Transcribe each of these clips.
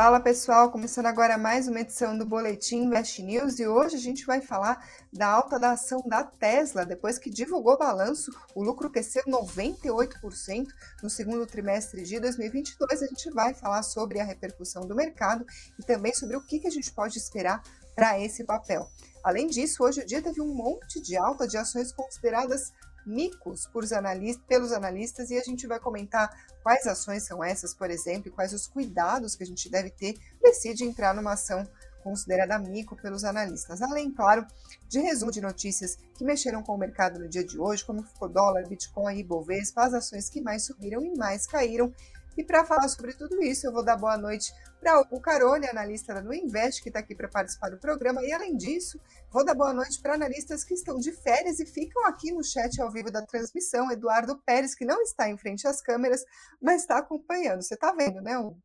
Fala pessoal, começando agora mais uma edição do Boletim Invest News e hoje a gente vai falar da alta da ação da Tesla. Depois que divulgou o balanço, o lucro cresceu 98% no segundo trimestre de 2022. A gente vai falar sobre a repercussão do mercado e também sobre o que a gente pode esperar para esse papel. Além disso, hoje o dia teve um monte de alta de ações consideradas micos analistas, pelos analistas e a gente vai comentar quais ações são essas, por exemplo, e quais os cuidados que a gente deve ter decide entrar numa ação considerada mico pelos analistas. Além, claro, de resumo de notícias que mexeram com o mercado no dia de hoje, como ficou dólar, Bitcoin e Bovespa, as ações que mais subiram e mais caíram. E para falar sobre tudo isso, eu vou dar boa noite para o Carone, analista da Invest, que está aqui para participar do programa. E além disso, vou dar boa noite para analistas que estão de férias e ficam aqui no chat ao vivo da transmissão. Eduardo Pérez, que não está em frente às câmeras, mas está acompanhando. Você está vendo, né, Hugo?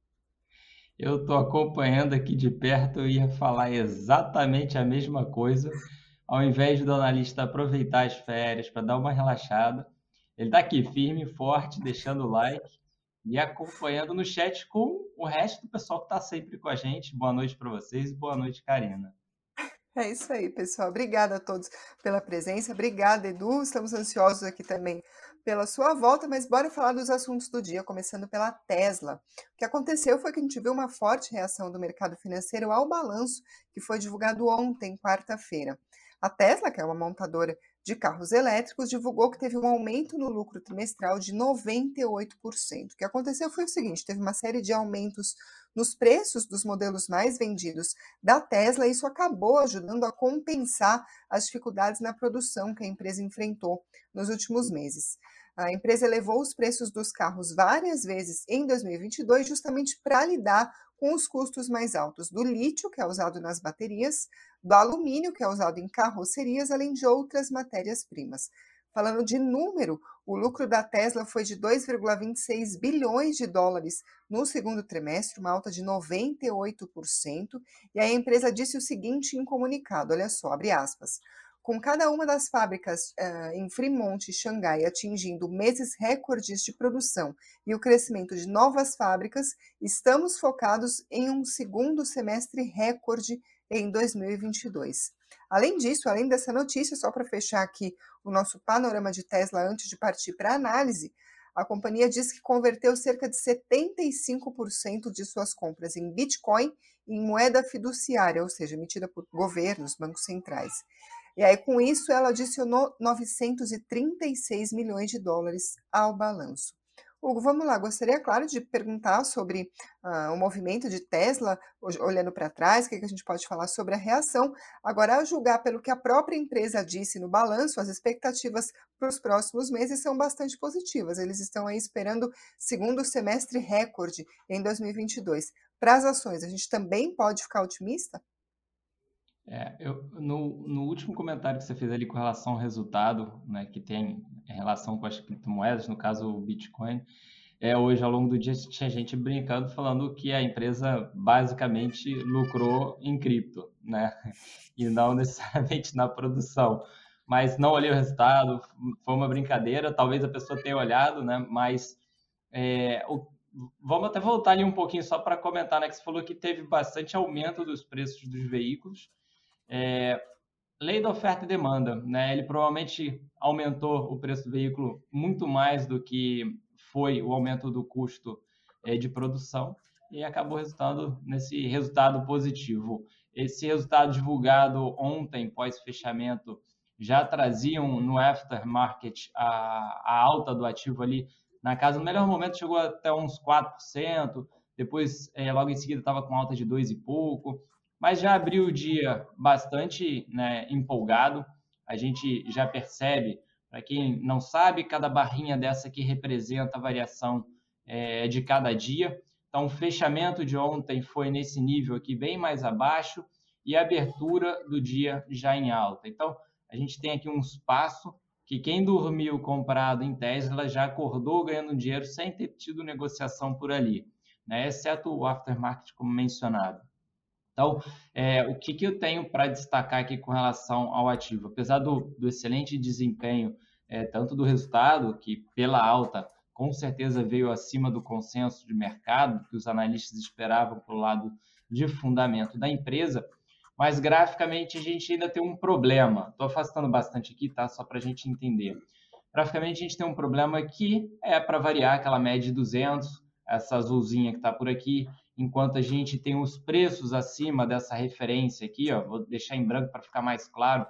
Eu estou acompanhando aqui de perto, eu ia falar exatamente a mesma coisa. Ao invés do analista aproveitar as férias para dar uma relaxada, ele está aqui firme, forte, deixando o like e acompanhando no chat com o resto do pessoal que está sempre com a gente. Boa noite para vocês e boa noite, Karina. É isso aí, pessoal. Obrigada a todos pela presença. Obrigada, Edu. Estamos ansiosos aqui também pela sua volta, mas bora falar dos assuntos do dia, começando pela Tesla. O que aconteceu foi que a gente viu uma forte reação do mercado financeiro ao balanço que foi divulgado ontem, quarta-feira. A Tesla, que é uma montadora de carros elétricos divulgou que teve um aumento no lucro trimestral de 98%. O que aconteceu foi o seguinte: teve uma série de aumentos nos preços dos modelos mais vendidos da Tesla, e isso acabou ajudando a compensar as dificuldades na produção que a empresa enfrentou nos últimos meses. A empresa elevou os preços dos carros várias vezes em 2022, justamente para lidar com os custos mais altos do lítio, que é usado nas baterias, do alumínio, que é usado em carrocerias, além de outras matérias-primas. Falando de número, o lucro da Tesla foi de 2,26 bilhões de dólares no segundo trimestre, uma alta de 98%, e a empresa disse o seguinte em comunicado, olha só, abre aspas, com cada uma das fábricas uh, em Fremont e Xangai atingindo meses recordes de produção e o crescimento de novas fábricas, estamos focados em um segundo semestre recorde em 2022. Além disso, além dessa notícia, só para fechar aqui o nosso panorama de Tesla antes de partir para a análise, a companhia diz que converteu cerca de 75% de suas compras em Bitcoin em moeda fiduciária, ou seja, emitida por governos, bancos centrais. E aí, com isso, ela adicionou 936 milhões de dólares ao balanço. Hugo, vamos lá. Gostaria, claro, de perguntar sobre uh, o movimento de Tesla, olhando para trás, o que, que a gente pode falar sobre a reação. Agora, a julgar pelo que a própria empresa disse no balanço, as expectativas para os próximos meses são bastante positivas. Eles estão aí esperando segundo semestre recorde em 2022. Para as ações, a gente também pode ficar otimista? É, eu, no, no último comentário que você fez ali com relação ao resultado, né, que tem relação com as criptomoedas, no caso o Bitcoin, é, hoje ao longo do dia tinha gente brincando falando que a empresa basicamente lucrou em cripto, né, e não necessariamente na produção. Mas não olhei o resultado, foi uma brincadeira, talvez a pessoa tenha olhado, né, mas é, o, vamos até voltar ali um pouquinho só para comentar, né, que você falou que teve bastante aumento dos preços dos veículos, é, lei da oferta e demanda, né? Ele provavelmente aumentou o preço do veículo muito mais do que foi o aumento do custo é, de produção e acabou resultando nesse resultado positivo. Esse resultado divulgado ontem, pós-fechamento, já traziam no aftermarket a, a alta do ativo ali na casa. No melhor momento chegou até uns 4%, depois, é, logo em seguida, estava com alta de 2 e pouco mas já abriu o dia bastante né, empolgado. A gente já percebe, para quem não sabe, cada barrinha dessa aqui representa a variação é, de cada dia. Então, o fechamento de ontem foi nesse nível aqui, bem mais abaixo, e a abertura do dia já em alta. Então, a gente tem aqui um espaço que quem dormiu comprado em Tesla já acordou ganhando dinheiro sem ter tido negociação por ali, né? exceto o aftermarket, como mencionado. Então, é, o que, que eu tenho para destacar aqui com relação ao ativo? Apesar do, do excelente desempenho, é, tanto do resultado, que pela alta com certeza veio acima do consenso de mercado que os analistas esperavam para o lado de fundamento da empresa, mas graficamente a gente ainda tem um problema. Estou afastando bastante aqui, tá? Só para a gente entender. Graficamente a gente tem um problema que é para variar aquela média de 200, essa azulzinha que está por aqui, enquanto a gente tem os preços acima dessa referência aqui, ó, vou deixar em branco para ficar mais claro,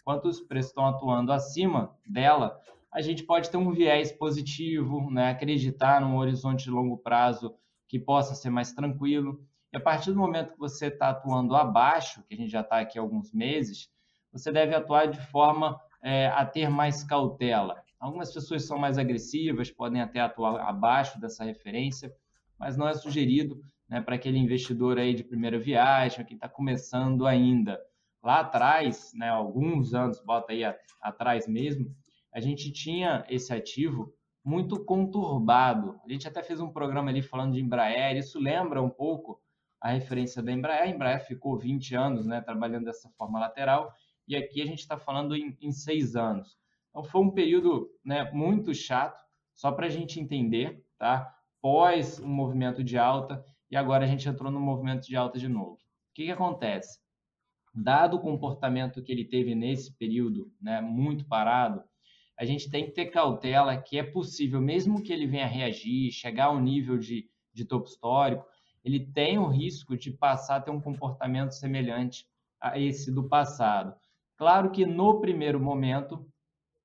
enquanto os preços estão atuando acima dela, a gente pode ter um viés positivo, né? acreditar num horizonte de longo prazo que possa ser mais tranquilo. E a partir do momento que você está atuando abaixo, que a gente já está aqui há alguns meses, você deve atuar de forma é, a ter mais cautela. Algumas pessoas são mais agressivas, podem até atuar abaixo dessa referência, mas não é sugerido né, para aquele investidor aí de primeira viagem, quem está começando ainda. Lá atrás, né, alguns anos, bota aí a, atrás mesmo, a gente tinha esse ativo muito conturbado. A gente até fez um programa ali falando de Embraer, isso lembra um pouco a referência da Embraer. A Embraer ficou 20 anos né, trabalhando dessa forma lateral, e aqui a gente está falando em, em, seis anos. Então foi um período né, muito chato, só para a gente entender, tá? Pós um movimento de alta, e agora a gente entrou no movimento de alta de novo. O que, que acontece? Dado o comportamento que ele teve nesse período, né, muito parado, a gente tem que ter cautela que é possível, mesmo que ele venha reagir, chegar ao nível de, de topo histórico, ele tem o risco de passar a ter um comportamento semelhante a esse do passado. Claro que no primeiro momento,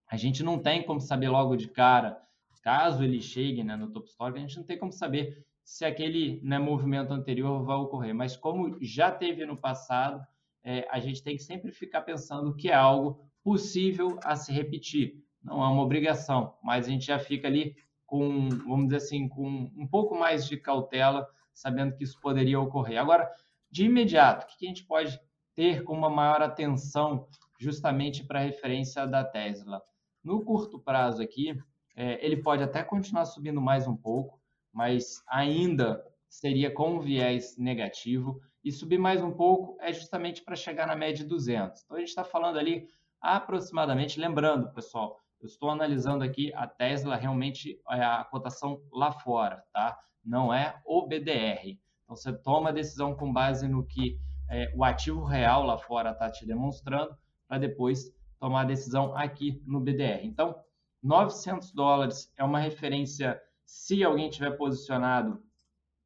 a gente não tem como saber logo de cara, caso ele chegue né, no topo histórico, a gente não tem como saber se aquele né, movimento anterior vai ocorrer. Mas como já teve no passado, é, a gente tem que sempre ficar pensando que é algo possível a se repetir não é uma obrigação, mas a gente já fica ali com, vamos dizer assim, com um pouco mais de cautela, sabendo que isso poderia ocorrer. Agora, de imediato, o que a gente pode ter com uma maior atenção justamente para a referência da Tesla? No curto prazo aqui, é, ele pode até continuar subindo mais um pouco, mas ainda seria com viés negativo. E subir mais um pouco é justamente para chegar na média de 200. Então, a gente está falando ali aproximadamente, lembrando, pessoal, eu estou analisando aqui a Tesla realmente é a cotação lá fora, tá? Não é o BDR. Então você toma a decisão com base no que é, o ativo real lá fora está te demonstrando, para depois tomar a decisão aqui no BDR. Então, 900 dólares é uma referência, se alguém tiver posicionado,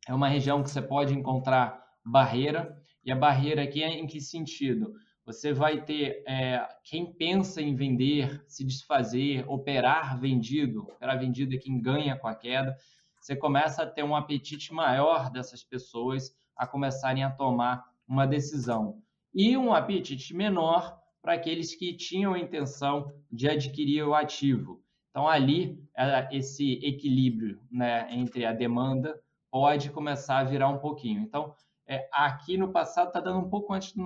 é uma região que você pode encontrar barreira. E a barreira aqui é em que sentido? Você vai ter é, quem pensa em vender, se desfazer, operar vendido, operar vendido é quem ganha com a queda. Você começa a ter um apetite maior dessas pessoas a começarem a tomar uma decisão. E um apetite menor para aqueles que tinham a intenção de adquirir o ativo. Então, ali, é, esse equilíbrio né, entre a demanda pode começar a virar um pouquinho. Então, é, aqui no passado está dando um pouco antes de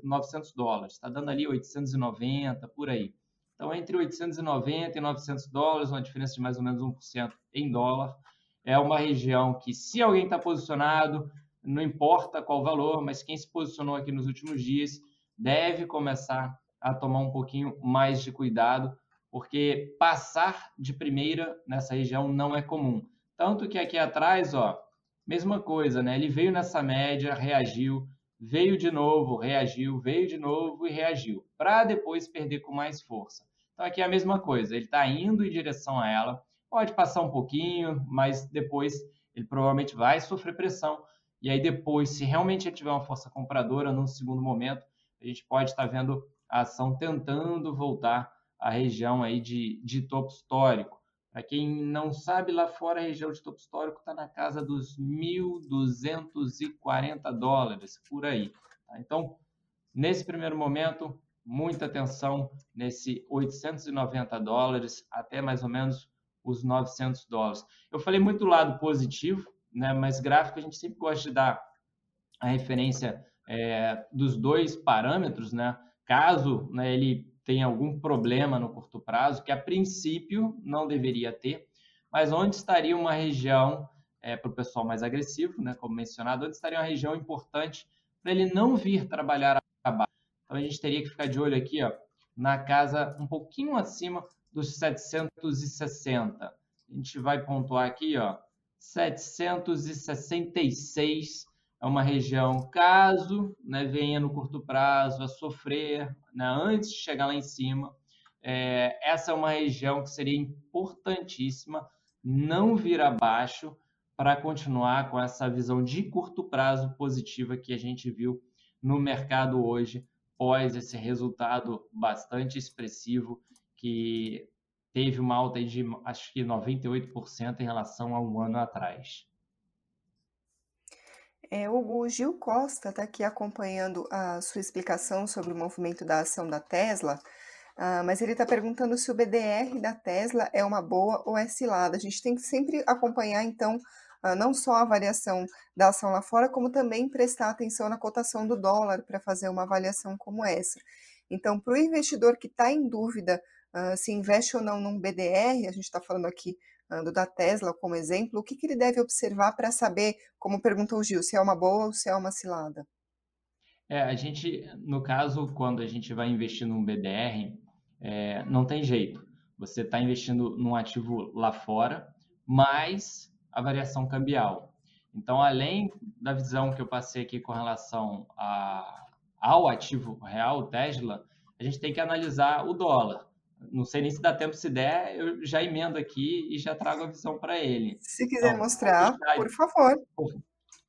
900 dólares, está dando ali 890, por aí. Então, entre 890 e 900 dólares, uma diferença de mais ou menos 1% em dólar. É uma região que, se alguém está posicionado, não importa qual valor, mas quem se posicionou aqui nos últimos dias deve começar a tomar um pouquinho mais de cuidado, porque passar de primeira nessa região não é comum. Tanto que aqui atrás, ó, mesma coisa, né? Ele veio nessa média, reagiu, veio de novo, reagiu, veio de novo e reagiu, para depois perder com mais força. Então aqui é a mesma coisa, ele está indo em direção a ela, pode passar um pouquinho, mas depois ele provavelmente vai sofrer pressão. E aí depois, se realmente ele tiver uma força compradora num segundo momento, a gente pode estar tá vendo a ação tentando voltar à região aí de, de topo histórico. Para quem não sabe, lá fora a região de topo histórico está na casa dos 1.240 dólares, por aí. Tá? Então, nesse primeiro momento, muita atenção nesse 890 dólares até mais ou menos os 900 dólares. Eu falei muito do lado positivo, né, mas gráfico a gente sempre gosta de dar a referência é, dos dois parâmetros, né? Caso né, ele tem algum problema no curto prazo, que a princípio não deveria ter, mas onde estaria uma região, é, para o pessoal mais agressivo, né, como mencionado, onde estaria uma região importante para ele não vir trabalhar abaixo. Então a gente teria que ficar de olho aqui, ó, na casa um pouquinho acima dos 760. a gente vai pontuar aqui, ó, 766 é uma região, caso né, venha no curto prazo a sofrer né, antes de chegar lá em cima, é, essa é uma região que seria importantíssima não vir abaixo para continuar com essa visão de curto prazo positiva que a gente viu no mercado hoje, pós esse resultado bastante expressivo que teve uma alta de acho que 98% em relação a um ano atrás. É, o, Gil Costa está aqui acompanhando a sua explicação sobre o movimento da ação da Tesla, uh, mas ele está perguntando se o BDR da Tesla é uma boa ou é cilada. A gente tem que sempre acompanhar, então, uh, não só a variação da ação lá fora, como também prestar atenção na cotação do dólar para fazer uma avaliação como essa. Então, para o investidor que está em dúvida uh, se investe ou não num BDR, a gente está falando aqui uh, da Tesla como exemplo, o que, que ele deve observar para saber, como perguntou o Gil, se é uma boa ou se é uma cilada? É, a gente, no caso, quando a gente vai investir num BDR, é, não tem jeito. Você está investindo num ativo lá fora, mais a variação cambial. Então, além da visão que eu passei aqui com relação a, ao ativo real, Tesla, a gente tem que analisar o dólar. Não sei nem se dá tempo, se der, eu já emendo aqui e já trago a visão para ele. Se quiser então, mostrar, por favor.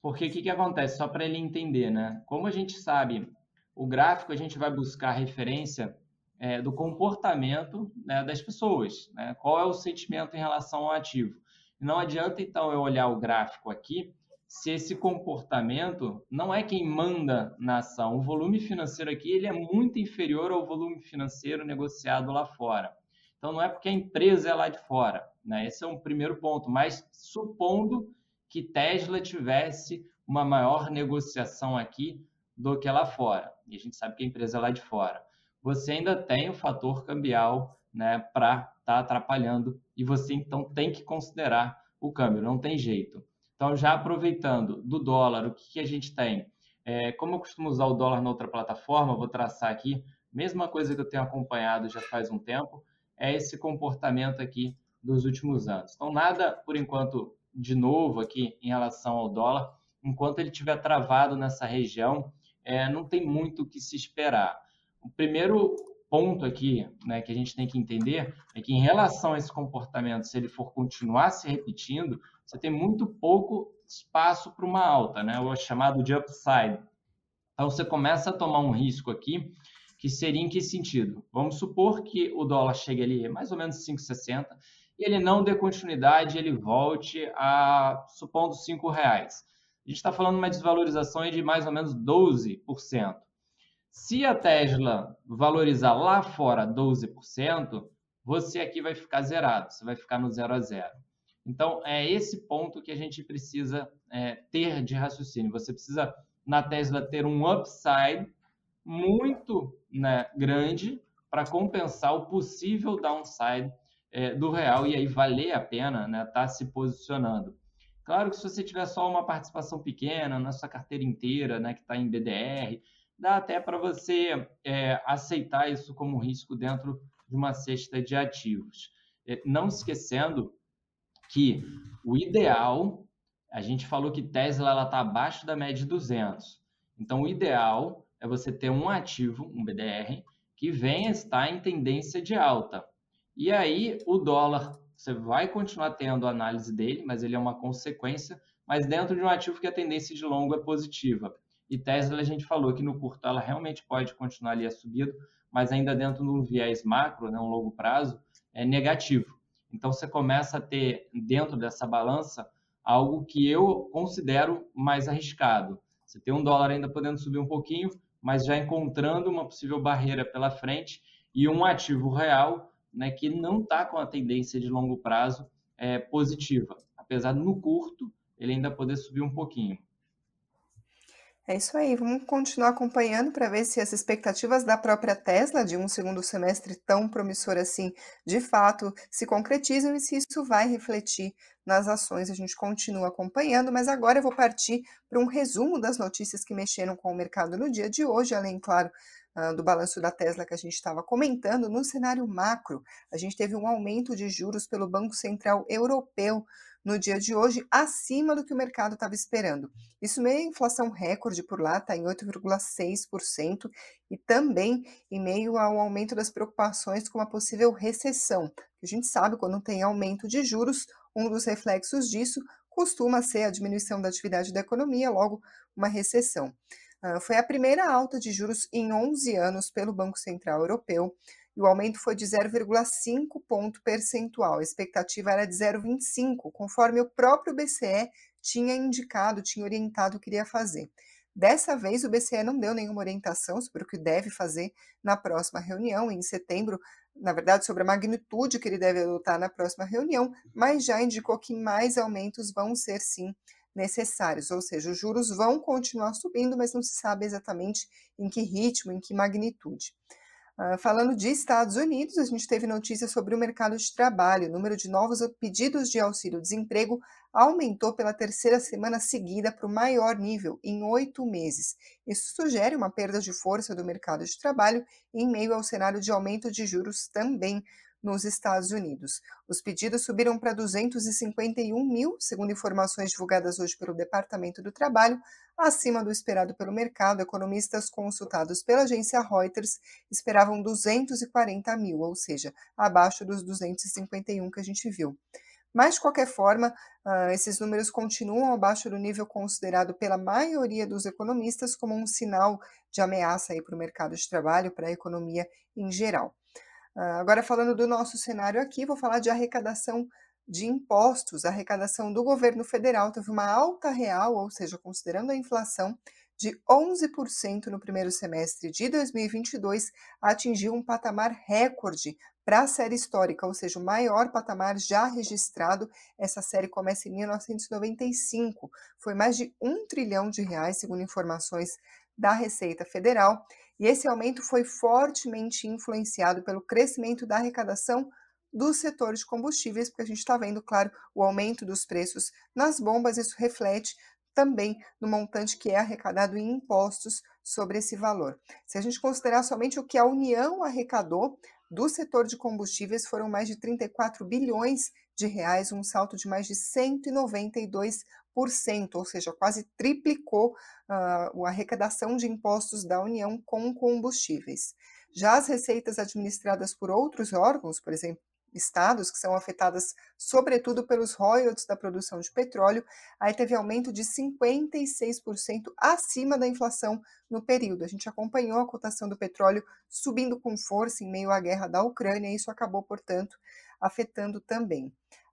Porque o que, que acontece? Só para ele entender, né? Como a gente sabe, o gráfico a gente vai buscar referência é, do comportamento né, das pessoas, né? Qual é o sentimento em relação ao ativo? Não adianta, então, eu olhar o gráfico aqui se esse comportamento não é quem manda na ação. O volume financeiro aqui ele é muito inferior ao volume financeiro negociado lá fora. Então não é porque a empresa é lá de fora, né? Esse é um primeiro ponto. Mas supondo que Tesla tivesse uma maior negociação aqui do que lá fora, e a gente sabe que a empresa é lá de fora, você ainda tem o fator cambial, né, para estar tá atrapalhando e você então tem que considerar o câmbio. Não tem jeito. Então, já aproveitando do dólar, o que, que a gente tem? É, como eu costumo usar o dólar na outra plataforma, vou traçar aqui, mesma coisa que eu tenho acompanhado já faz um tempo, é esse comportamento aqui dos últimos anos. Então, nada, por enquanto, de novo aqui em relação ao dólar, enquanto ele estiver travado nessa região, é, não tem muito o que se esperar. O primeiro ponto aqui né, que a gente tem que entender é que, em relação a esse comportamento, se ele for continuar se repetindo, você tem muito pouco espaço para uma alta, né? o chamado de upside. Então, você começa a tomar um risco aqui, que seria em que sentido? Vamos supor que o dólar chegue ali mais ou menos 5,60 e ele não dê continuidade, ele volte a, supondo, 5 reais. A gente está falando de uma desvalorização de mais ou menos 12%. Se a Tesla valorizar lá fora 12%, você aqui vai ficar zerado, você vai ficar no zero a zero. Então, é esse ponto que a gente precisa é, ter de raciocínio. Você precisa, na Tesla, ter um upside muito né, grande para compensar o possível downside é, do real e aí valer a pena estar né, tá se posicionando. Claro que se você tiver só uma participação pequena na sua carteira inteira, né, que está em BDR, dá até para você é, aceitar isso como risco dentro de uma cesta de ativos. É, não esquecendo que o ideal, a gente falou que Tesla está abaixo da média de 200. Então, o ideal é você ter um ativo, um BDR, que venha estar em tendência de alta. E aí, o dólar, você vai continuar tendo a análise dele, mas ele é uma consequência, mas dentro de um ativo que a tendência de longo é positiva. E Tesla, a gente falou que no curto ela realmente pode continuar ali a subida, mas ainda dentro de um viés macro, né, um longo prazo, é negativo. Então você começa a ter dentro dessa balança algo que eu considero mais arriscado. Você tem um dólar ainda podendo subir um pouquinho, mas já encontrando uma possível barreira pela frente e um ativo real né, que não está com a tendência de longo prazo é, positiva, apesar no curto ele ainda poder subir um pouquinho. É isso aí, vamos continuar acompanhando para ver se as expectativas da própria Tesla de um segundo semestre tão promissor assim, de fato, se concretizam e se isso vai refletir nas ações. A gente continua acompanhando, mas agora eu vou partir para um resumo das notícias que mexeram com o mercado no dia de hoje, além, claro, do balanço da Tesla que a gente estava comentando, no cenário macro, a gente teve um aumento de juros pelo Banco Central Europeu no dia de hoje, acima do que o mercado estava esperando. Isso meio inflação recorde por lá, está em 8,6%, e também em meio ao aumento das preocupações com uma possível recessão. A gente sabe quando tem aumento de juros, um dos reflexos disso costuma ser a diminuição da atividade da economia, logo uma recessão. Uh, foi a primeira alta de juros em 11 anos pelo Banco Central Europeu e o aumento foi de 0,5 ponto percentual. A expectativa era de 0,25, conforme o próprio BCE tinha indicado, tinha orientado que iria fazer. Dessa vez, o BCE não deu nenhuma orientação sobre o que deve fazer na próxima reunião, em setembro, na verdade, sobre a magnitude que ele deve adotar na próxima reunião, mas já indicou que mais aumentos vão ser sim necessários, ou seja, os juros vão continuar subindo, mas não se sabe exatamente em que ritmo, em que magnitude. Uh, falando de Estados Unidos, a gente teve notícias sobre o mercado de trabalho. O número de novos pedidos de auxílio-desemprego aumentou pela terceira semana seguida para o maior nível em oito meses. Isso sugere uma perda de força do mercado de trabalho em meio ao cenário de aumento de juros também nos Estados Unidos. Os pedidos subiram para 251 mil, segundo informações divulgadas hoje pelo Departamento do Trabalho, acima do esperado pelo mercado. Economistas consultados pela agência Reuters esperavam 240 mil, ou seja, abaixo dos 251 que a gente viu. Mas, de qualquer forma, uh, esses números continuam abaixo do nível considerado pela maioria dos economistas como um sinal de ameaça para o mercado de trabalho, para a economia em geral. Ah, agora, falando do nosso cenário aqui, vou falar de arrecadação de impostos. A arrecadação do governo federal teve uma alta real, ou seja, considerando a inflação, de 11% no primeiro semestre de 2022, atingiu um patamar recorde para a série histórica, ou seja, o maior patamar já registrado. Essa série começa em 1995. Foi mais de um trilhão de reais, segundo informações da Receita Federal. E esse aumento foi fortemente influenciado pelo crescimento da arrecadação do setor de combustíveis, porque a gente está vendo, claro, o aumento dos preços nas bombas, isso reflete também no montante que é arrecadado em impostos sobre esse valor. Se a gente considerar somente o que a União arrecadou do setor de combustíveis, foram mais de 34 bilhões de reais, um salto de mais de 192 ou seja, quase triplicou uh, a arrecadação de impostos da União com combustíveis. Já as receitas administradas por outros órgãos, por exemplo, estados, que são afetadas sobretudo pelos royalties da produção de petróleo, aí teve aumento de 56% acima da inflação no período. A gente acompanhou a cotação do petróleo subindo com força em meio à guerra da Ucrânia, e isso acabou, portanto, afetando também.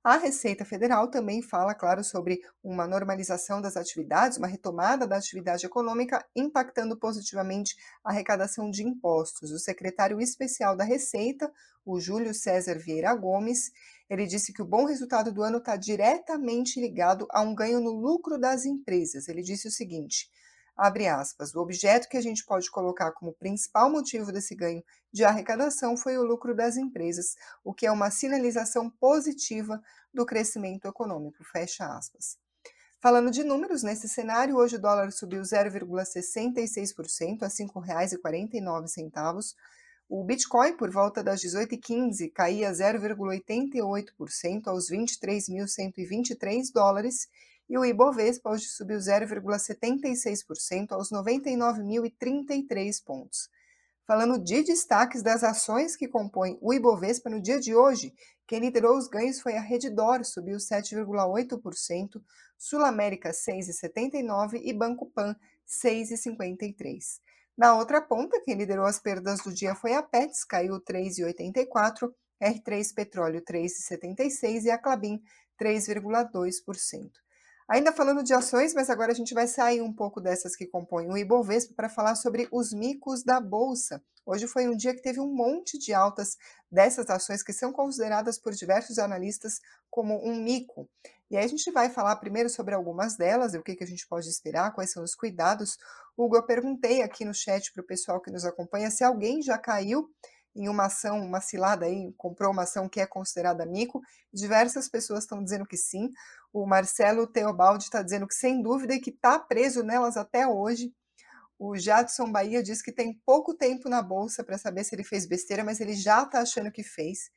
A Receita Federal também fala, claro, sobre uma normalização das atividades, uma retomada da atividade econômica, impactando positivamente a arrecadação de impostos. O secretário especial da Receita, o Júlio César Vieira Gomes, ele disse que o bom resultado do ano está diretamente ligado a um ganho no lucro das empresas. Ele disse o seguinte: abre aspas, o objeto que a gente pode colocar como principal motivo desse ganho de arrecadação foi o lucro das empresas, o que é uma sinalização positiva do crescimento econômico, fecha aspas. Falando de números, nesse cenário, hoje o dólar subiu 0,66% a R$ 5,49. O Bitcoin, por volta das 18h15, caía 0,88% aos 23.123 dólares e o Ibovespa hoje subiu 0,76% aos 99.033 pontos. Falando de destaques das ações que compõem o Ibovespa no dia de hoje, quem liderou os ganhos foi a Redditor, subiu 7,8%, Sul América 6,79% e Banco Pan 6,53%. Na outra ponta, quem liderou as perdas do dia foi a Pets, caiu 3,84%, R3 Petróleo 3,76% e a Clabin 3,2%. Ainda falando de ações, mas agora a gente vai sair um pouco dessas que compõem o Ibovespa para falar sobre os micos da Bolsa. Hoje foi um dia que teve um monte de altas dessas ações que são consideradas por diversos analistas como um mico. E aí a gente vai falar primeiro sobre algumas delas, o que, que a gente pode esperar, quais são os cuidados. Hugo, eu perguntei aqui no chat para o pessoal que nos acompanha se alguém já caiu em uma ação, uma cilada aí, comprou uma ação que é considerada mico. Diversas pessoas estão dizendo que sim. O Marcelo Teobaldi está dizendo que sem dúvida e que está preso nelas até hoje. O Jadson Bahia diz que tem pouco tempo na bolsa para saber se ele fez besteira, mas ele já está achando que fez.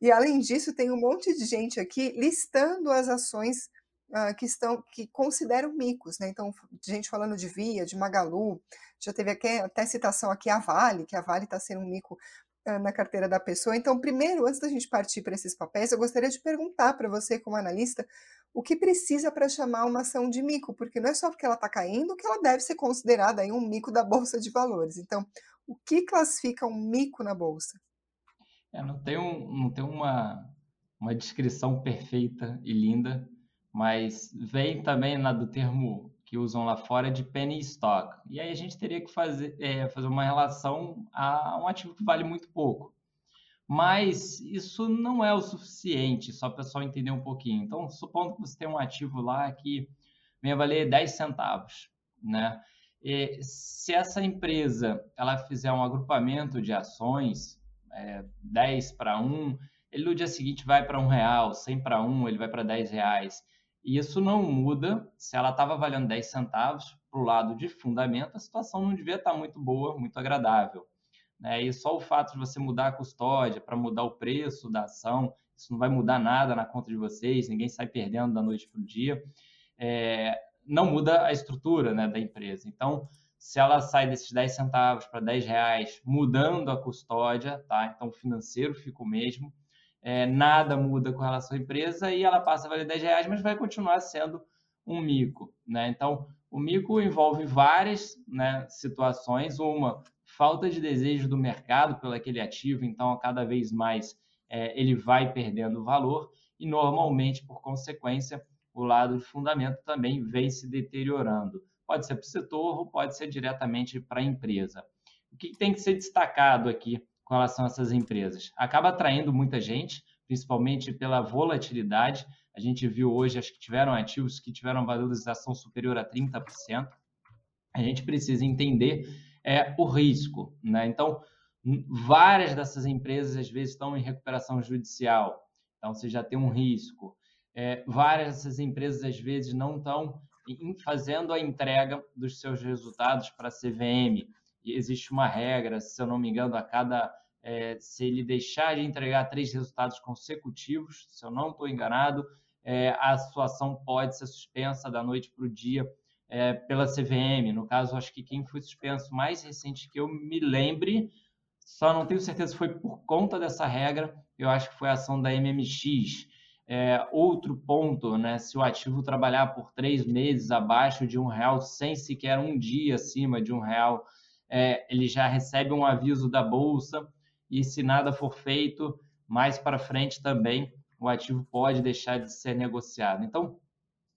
E além disso, tem um monte de gente aqui listando as ações uh, que estão que consideram micos, né? Então, gente falando de Via, de Magalu, já teve até, citação aqui a Vale, que a Vale está sendo um mico na carteira da pessoa. Então, primeiro, antes da gente partir para esses papéis, eu gostaria de perguntar para você, como analista, o que precisa para chamar uma ação de mico, porque não é só porque ela está caindo que ela deve ser considerada aí um mico da Bolsa de Valores. Então, o que classifica um mico na Bolsa? É, não tem, um, não tem uma, uma descrição perfeita e linda, mas vem também na do termo que usam lá fora de penny stock. E aí a gente teria que fazer, é, fazer uma relação a um ativo que vale muito pouco. Mas isso não é o suficiente, só para o pessoal entender um pouquinho. Então, supondo que você tem um ativo lá que venha valer 10 centavos, né? E se essa empresa ela fizer um agrupamento de ações, é, 10 para 1, ele no dia seguinte vai para um real, 100 para 1, ele vai para 10 reais. E isso não muda se ela estava valendo 10 centavos para o lado de fundamento, a situação não devia estar tá muito boa, muito agradável. Né? E só o fato de você mudar a custódia para mudar o preço da ação, isso não vai mudar nada na conta de vocês, ninguém sai perdendo da noite para o dia, é, não muda a estrutura né, da empresa. Então, se ela sai desses 10 centavos para 10 reais, mudando a custódia, tá? então o financeiro fica o mesmo, é, nada muda com relação à empresa e ela passa a valer 10 reais, mas vai continuar sendo um mico. Né? Então, o mico envolve várias né, situações. Uma, falta de desejo do mercado pelo aquele ativo, então cada vez mais é, ele vai perdendo valor e normalmente, por consequência, o lado de fundamento também vem se deteriorando. Pode ser para o setor ou pode ser diretamente para a empresa. O que tem que ser destacado aqui com relação a essas empresas? Acaba atraindo muita gente, principalmente pela volatilidade. A gente viu hoje, acho que tiveram ativos que tiveram valorização superior a 30%. A gente precisa entender é o risco. Né? Então, várias dessas empresas às vezes estão em recuperação judicial, então você já tem um risco. É, várias dessas empresas às vezes não estão fazendo a entrega dos seus resultados para a CVM. E existe uma regra, se eu não me engano, a cada é, se ele deixar de entregar três resultados consecutivos, se eu não estou enganado, é, a situação pode ser suspensa da noite para o dia é, pela CVM. No caso, acho que quem foi suspenso mais recente que eu me lembre, só não tenho certeza se foi por conta dessa regra, eu acho que foi a ação da MMX. É, outro ponto, né, se o ativo trabalhar por três meses abaixo de um real, sem sequer um dia acima de um real, é, ele já recebe um aviso da bolsa e se nada for feito, mais para frente também o ativo pode deixar de ser negociado. Então,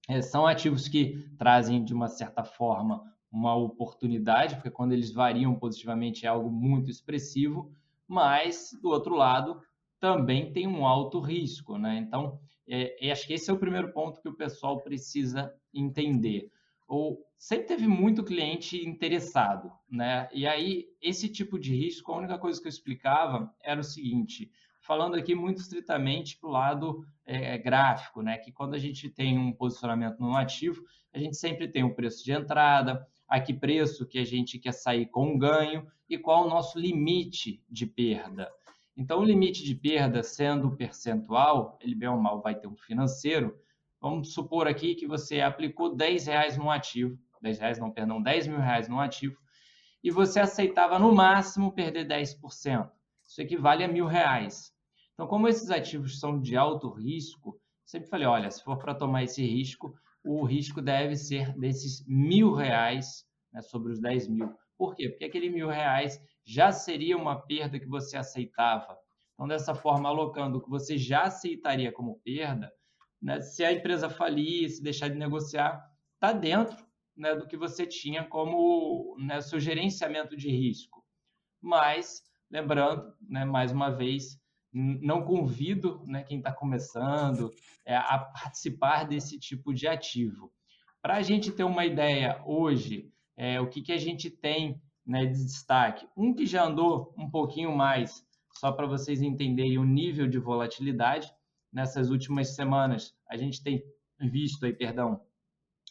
é, são ativos que trazem, de uma certa forma, uma oportunidade, porque quando eles variam positivamente é algo muito expressivo, mas, do outro lado, também tem um alto risco. Né? Então, é, acho que esse é o primeiro ponto que o pessoal precisa entender. Ou sempre teve muito cliente interessado, né? E aí esse tipo de risco, a única coisa que eu explicava era o seguinte: falando aqui muito estritamente para o lado é, gráfico, né? Que quando a gente tem um posicionamento no ativo, a gente sempre tem o um preço de entrada, a que preço que a gente quer sair com ganho e qual o nosso limite de perda. Então, o limite de perda, sendo percentual, ele bem ou mal vai ter um financeiro. Vamos supor aqui que você aplicou 10 reais no ativo, 10 reais não, perdão, 10 mil reais no ativo, e você aceitava no máximo perder 10%. Isso equivale a mil reais. Então, como esses ativos são de alto risco, sempre falei, olha, se for para tomar esse risco, o risco deve ser desses mil reais né, sobre os 10 mil. Por quê? Porque aquele mil reais já seria uma perda que você aceitava. Então, dessa forma, alocando o que você já aceitaria como perda, né, se a empresa falir, se deixar de negociar, está dentro né, do que você tinha como né, seu gerenciamento de risco. Mas, lembrando, né, mais uma vez, não convido né, quem está começando é, a participar desse tipo de ativo. Para a gente ter uma ideia hoje, é, o que, que a gente tem né, de destaque? Um que já andou um pouquinho mais, só para vocês entenderem o nível de volatilidade. Nessas últimas semanas, a gente tem visto aí, perdão,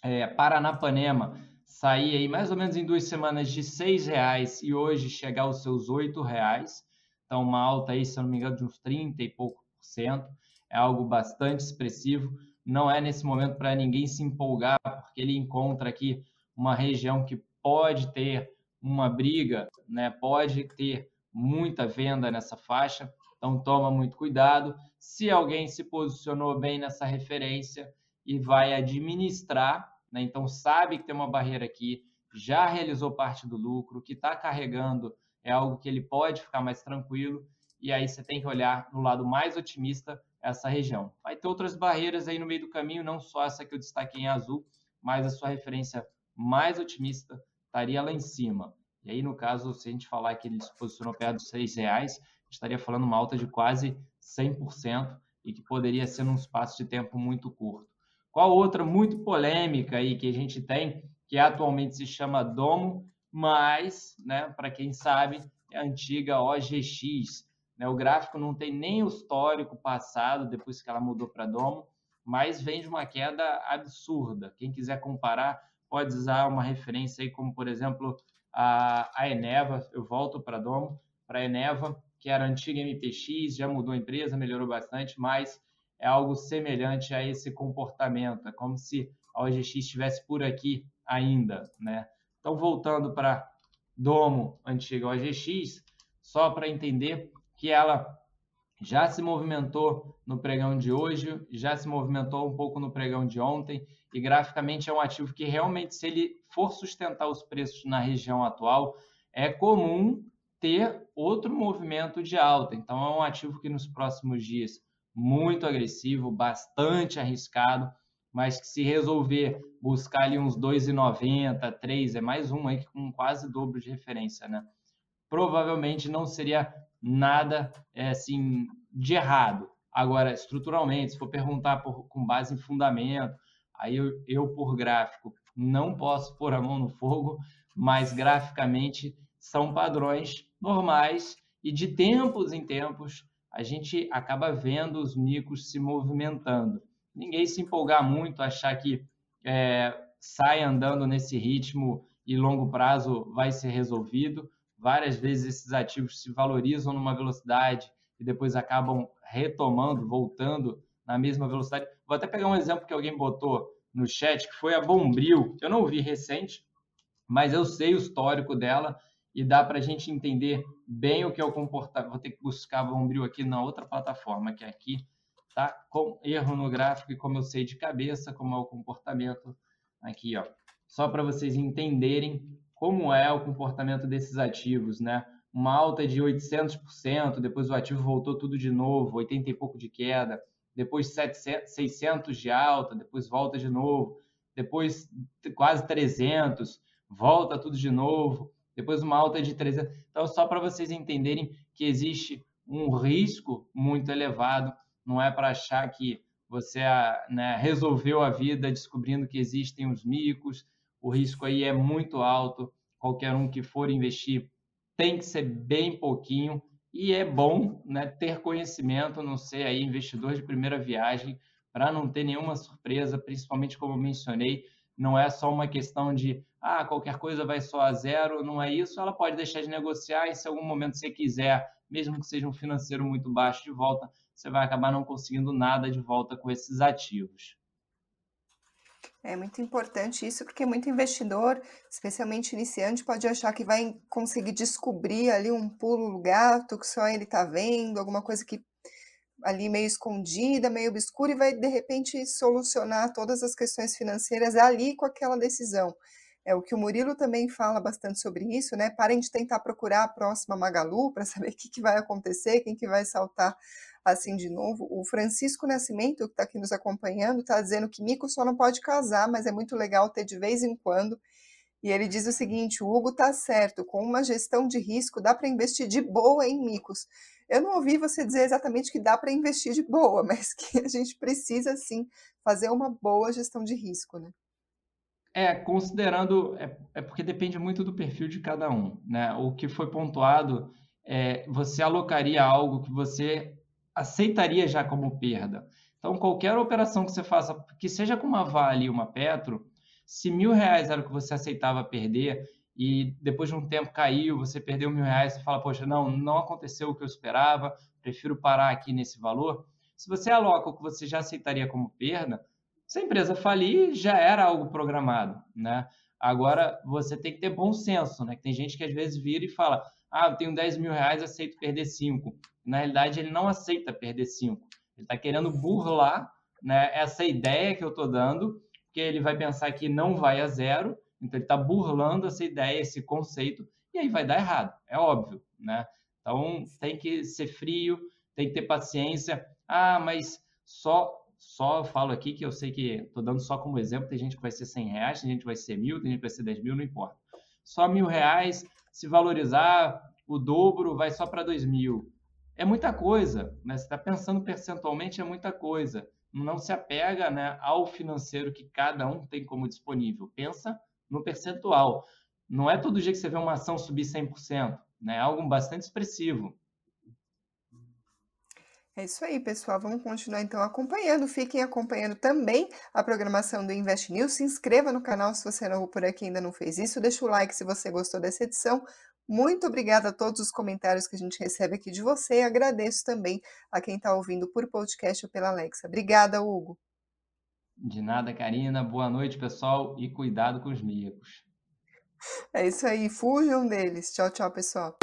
é, Paranapanema sair aí mais ou menos em duas semanas de R$ reais e hoje chegar aos seus R$ reais. Então, uma alta aí, se eu não me engano, de uns 30 e pouco por cento. É algo bastante expressivo. Não é nesse momento para ninguém se empolgar, porque ele encontra aqui uma região que pode ter uma briga, né? pode ter muita venda nessa faixa. Então, toma muito cuidado. Se alguém se posicionou bem nessa referência e vai administrar, né? então sabe que tem uma barreira aqui, já realizou parte do lucro, que está carregando é algo que ele pode ficar mais tranquilo. E aí você tem que olhar no lado mais otimista essa região. Vai ter outras barreiras aí no meio do caminho, não só essa que eu destaquei em azul, mas a sua referência mais otimista estaria lá em cima. E aí, no caso, se a gente falar que ele se posicionou perto dos R$ reais, estaria falando uma alta de quase 100% e que poderia ser num espaço de tempo muito curto. Qual outra muito polêmica aí que a gente tem, que atualmente se chama Domo, mas, né, para quem sabe, é a antiga OGX. Né? O gráfico não tem nem o histórico passado, depois que ela mudou para Domo, mas vem de uma queda absurda. Quem quiser comparar, pode usar uma referência aí, como por exemplo a, a Eneva. Eu volto para Domo, para a Eneva, que era a antiga MPX, já mudou a empresa, melhorou bastante, mas é algo semelhante a esse comportamento. É como se a OGX estivesse por aqui ainda, né? Então, voltando para Domo, antiga OGX, só para entender que ela já se movimentou no pregão de hoje, já se movimentou um pouco no pregão de ontem, e graficamente é um ativo que realmente, se ele for sustentar os preços na região atual, é comum ter outro movimento de alta. Então, é um ativo que nos próximos dias muito agressivo, bastante arriscado, mas que se resolver buscar ali uns 2,90, 3, é mais um aí com quase dobro de referência, né? Provavelmente não seria nada é, assim de errado. Agora, estruturalmente, se for perguntar por, com base em fundamento, aí eu, eu, por gráfico, não posso pôr a mão no fogo, mas graficamente são padrões normais e de tempos em tempos a gente acaba vendo os micos se movimentando. Ninguém se empolgar muito, achar que é, sai andando nesse ritmo e longo prazo vai ser resolvido. Várias vezes esses ativos se valorizam numa velocidade e depois acabam retomando, voltando na mesma velocidade. Vou até pegar um exemplo que alguém botou no chat, que foi a Bombril. Eu não vi recente, mas eu sei o histórico dela e dá para a gente entender bem o que é o comportamento. Vou ter que buscar a Bombril aqui na outra plataforma, que é aqui, tá? Com erro no gráfico e como eu sei de cabeça, como é o comportamento aqui, ó. Só para vocês entenderem como é o comportamento desses ativos, né? Uma alta de 800%, depois o ativo voltou tudo de novo, 80 e pouco de queda, depois 700, 600 de alta, depois volta de novo, depois quase 300, volta tudo de novo, depois uma alta de 300. Então, só para vocês entenderem que existe um risco muito elevado, não é para achar que você né, resolveu a vida descobrindo que existem os micos, o risco aí é muito alto, qualquer um que for investir tem que ser bem pouquinho, e é bom né, ter conhecimento, não ser aí investidor de primeira viagem, para não ter nenhuma surpresa, principalmente como eu mencionei, não é só uma questão de ah, qualquer coisa vai só a zero, não é isso, ela pode deixar de negociar e se algum momento você quiser, mesmo que seja um financeiro muito baixo de volta, você vai acabar não conseguindo nada de volta com esses ativos. É muito importante isso, porque muito investidor, especialmente iniciante, pode achar que vai conseguir descobrir ali um pulo do gato que só ele está vendo, alguma coisa que ali meio escondida, meio obscura, e vai de repente solucionar todas as questões financeiras ali com aquela decisão. É o que o Murilo também fala bastante sobre isso, né? Parem de tentar procurar a próxima Magalu para saber o que, que vai acontecer, quem que vai saltar assim de novo. O Francisco Nascimento, que está aqui nos acompanhando, está dizendo que mico só não pode casar, mas é muito legal ter de vez em quando. E ele diz o seguinte: o Hugo está certo, com uma gestão de risco dá para investir de boa em micos. Eu não ouvi você dizer exatamente que dá para investir de boa, mas que a gente precisa sim fazer uma boa gestão de risco, né? É, considerando, é, é, porque depende muito do perfil de cada um, né? O que foi pontuado é você alocaria algo que você aceitaria já como perda. Então, qualquer operação que você faça, que seja com uma Vale e uma Petro, Se mil reais era o que você aceitava perder e depois de um tempo caiu, você perdeu mil reais, você fala, poxa, não, não aconteceu o que eu esperava, prefiro parar aqui nesse valor. Se você aloca o que você já aceitaria como perda, se a empresa falir, já era algo programado, né? Agora, você tem que ter bom senso, né? Tem gente que às vezes vira e fala, ah, eu tenho 10 mil reais, aceito perder 5. Na realidade, ele não aceita perder 5. Ele está querendo burlar né, essa ideia que eu estou dando, que ele vai pensar que não vai a zero, então ele está burlando essa ideia, esse conceito, e aí vai dar errado, é óbvio, né? Então tem que ser frio, tem que ter paciência. Ah, mas só só falo aqui que eu sei que estou dando só como exemplo, tem gente que vai ser 100 reais, tem gente que vai ser mil, tem gente que vai ser 10 mil, não importa. Só mil reais, se valorizar o dobro, vai só para 2 mil. É muita coisa, né? Você está pensando percentualmente, é muita coisa. Não se apega né, ao financeiro que cada um tem como disponível. Pensa no percentual. Não é todo dia que você vê uma ação subir 100%, né? É algo bastante expressivo. É isso aí, pessoal. Vamos continuar então acompanhando. Fiquem acompanhando também a programação do Invest News. Se inscreva no canal se você não por aqui ainda não fez isso. Deixa o like se você gostou dessa edição. Muito obrigada a todos os comentários que a gente recebe aqui de você. Agradeço também a quem está ouvindo por podcast ou pela Alexa. Obrigada, Hugo. De nada, Karina. Boa noite, pessoal, e cuidado com os micos. É isso aí. Fujam deles. Tchau, tchau, pessoal.